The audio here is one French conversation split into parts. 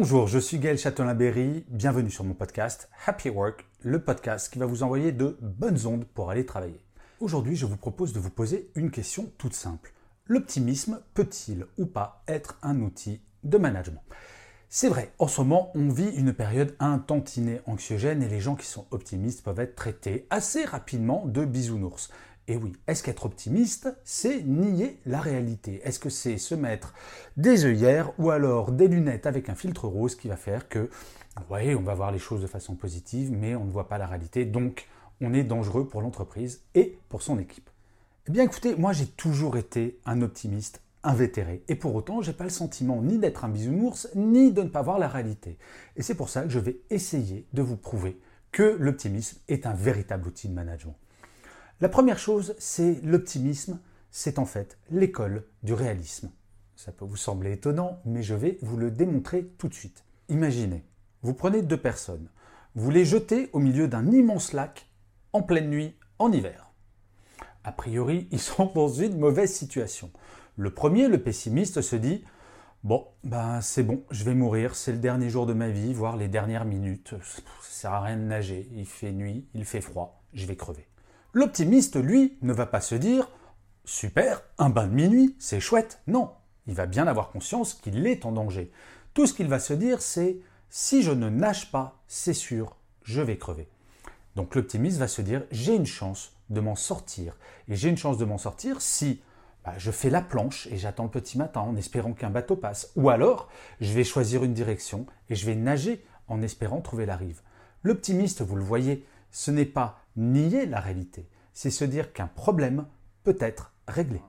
Bonjour, je suis Gaël Châtelain-Berry, bienvenue sur mon podcast Happy Work, le podcast qui va vous envoyer de bonnes ondes pour aller travailler. Aujourd'hui, je vous propose de vous poser une question toute simple. L'optimisme peut-il ou pas être un outil de management? C'est vrai, en ce moment, on vit une période un anxiogène et les gens qui sont optimistes peuvent être traités assez rapidement de bisounours. Et oui, est-ce qu'être optimiste, c'est nier la réalité? Est-ce que c'est se mettre des œillères ou alors des lunettes avec un filtre rose qui va faire que, oui, on va voir les choses de façon positive, mais on ne voit pas la réalité, donc on est dangereux pour l'entreprise et pour son équipe? Eh bien écoutez, moi j'ai toujours été un optimiste invétéré. Et pour autant, j'ai pas le sentiment ni d'être un bisounours, ni de ne pas voir la réalité. Et c'est pour ça que je vais essayer de vous prouver que l'optimisme est un véritable outil de management. La première chose, c'est l'optimisme, c'est en fait l'école du réalisme. Ça peut vous sembler étonnant, mais je vais vous le démontrer tout de suite. Imaginez, vous prenez deux personnes, vous les jetez au milieu d'un immense lac en pleine nuit en hiver. A priori, ils sont dans une mauvaise situation. Le premier, le pessimiste, se dit Bon, ben c'est bon, je vais mourir, c'est le dernier jour de ma vie, voire les dernières minutes. Ça sert à rien de nager, il fait nuit, il fait froid, je vais crever. L'optimiste, lui, ne va pas se dire Super, un bain de minuit, c'est chouette. Non, il va bien avoir conscience qu'il est en danger. Tout ce qu'il va se dire, c'est Si je ne nage pas, c'est sûr, je vais crever. Donc l'optimiste va se dire J'ai une chance de m'en sortir. Et j'ai une chance de m'en sortir si bah, je fais la planche et j'attends le petit matin en espérant qu'un bateau passe. Ou alors, je vais choisir une direction et je vais nager en espérant trouver la rive. L'optimiste, vous le voyez, ce n'est pas nier la réalité, c'est se dire qu'un problème peut être réglé.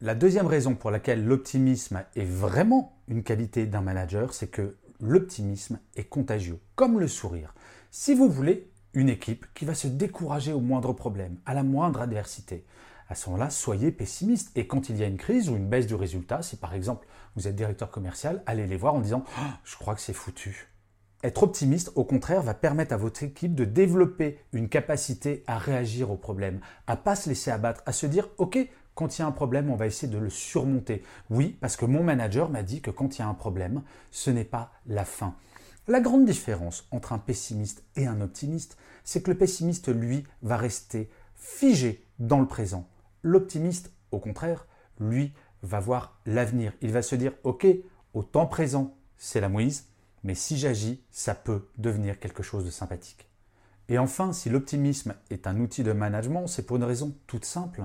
La deuxième raison pour laquelle l'optimisme est vraiment une qualité d'un manager, c'est que l'optimisme est contagieux, comme le sourire. Si vous voulez une équipe qui va se décourager au moindre problème, à la moindre adversité, à ce moment-là, soyez pessimiste. Et quand il y a une crise ou une baisse du résultat, si par exemple vous êtes directeur commercial, allez les voir en disant oh, Je crois que c'est foutu. Être optimiste, au contraire, va permettre à votre équipe de développer une capacité à réagir aux problèmes, à pas se laisser abattre, à se dire Ok, quand il y a un problème, on va essayer de le surmonter. Oui, parce que mon manager m'a dit que quand il y a un problème, ce n'est pas la fin. La grande différence entre un pessimiste et un optimiste, c'est que le pessimiste, lui, va rester figé dans le présent. L'optimiste, au contraire, lui, va voir l'avenir. Il va se dire, OK, au temps présent, c'est la mouise, mais si j'agis, ça peut devenir quelque chose de sympathique. Et enfin, si l'optimisme est un outil de management, c'est pour une raison toute simple.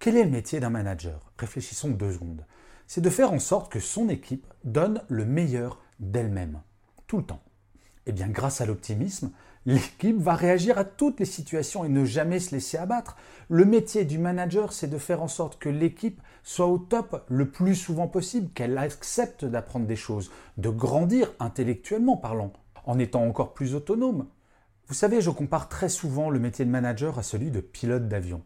Quel est le métier d'un manager? Réfléchissons deux secondes. C'est de faire en sorte que son équipe donne le meilleur d'elle-même, tout le temps. Eh bien, grâce à l'optimisme, l'équipe va réagir à toutes les situations et ne jamais se laisser abattre. Le métier du manager, c'est de faire en sorte que l'équipe soit au top le plus souvent possible, qu'elle accepte d'apprendre des choses, de grandir intellectuellement parlant, en étant encore plus autonome. Vous savez, je compare très souvent le métier de manager à celui de pilote d'avion,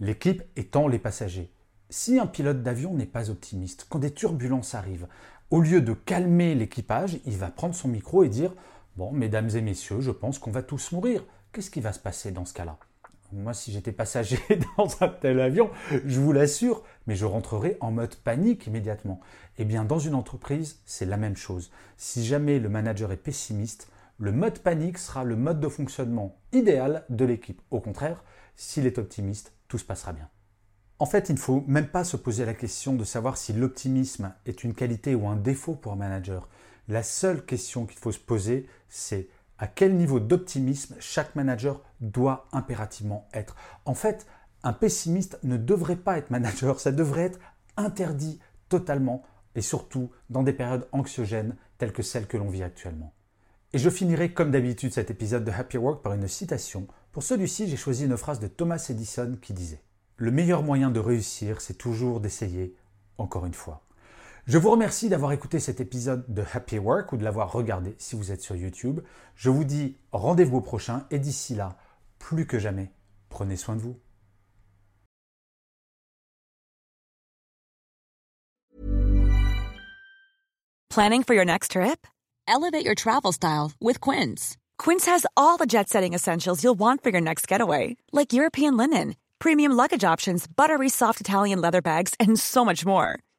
l'équipe étant les passagers. Si un pilote d'avion n'est pas optimiste, quand des turbulences arrivent, au lieu de calmer l'équipage, il va prendre son micro et dire Bon, mesdames et messieurs, je pense qu'on va tous mourir. Qu'est-ce qui va se passer dans ce cas-là? Moi, si j'étais passager dans un tel avion, je vous l'assure, mais je rentrerai en mode panique immédiatement. Eh bien, dans une entreprise, c'est la même chose. Si jamais le manager est pessimiste, le mode panique sera le mode de fonctionnement idéal de l'équipe. Au contraire, s'il est optimiste, tout se passera bien. En fait, il ne faut même pas se poser la question de savoir si l'optimisme est une qualité ou un défaut pour un manager. La seule question qu'il faut se poser, c'est à quel niveau d'optimisme chaque manager doit impérativement être. En fait, un pessimiste ne devrait pas être manager, ça devrait être interdit totalement, et surtout dans des périodes anxiogènes telles que celles que l'on vit actuellement. Et je finirai comme d'habitude cet épisode de Happy Work par une citation Pour celui-ci, j'ai choisi une phrase de Thomas Edison qui disait ⁇ Le meilleur moyen de réussir, c'est toujours d'essayer encore une fois. Je vous remercie d'avoir écouté cet épisode de Happy Work ou de l'avoir regardé si vous êtes sur YouTube. Je vous dis rendez-vous au prochain et d'ici là, plus que jamais, prenez soin de vous. Planning for your next trip? Elevate your travel style with Quince. Quince has all the jet setting essentials you'll want for your next getaway, like European linen, premium luggage options, buttery soft Italian leather bags, and so much more.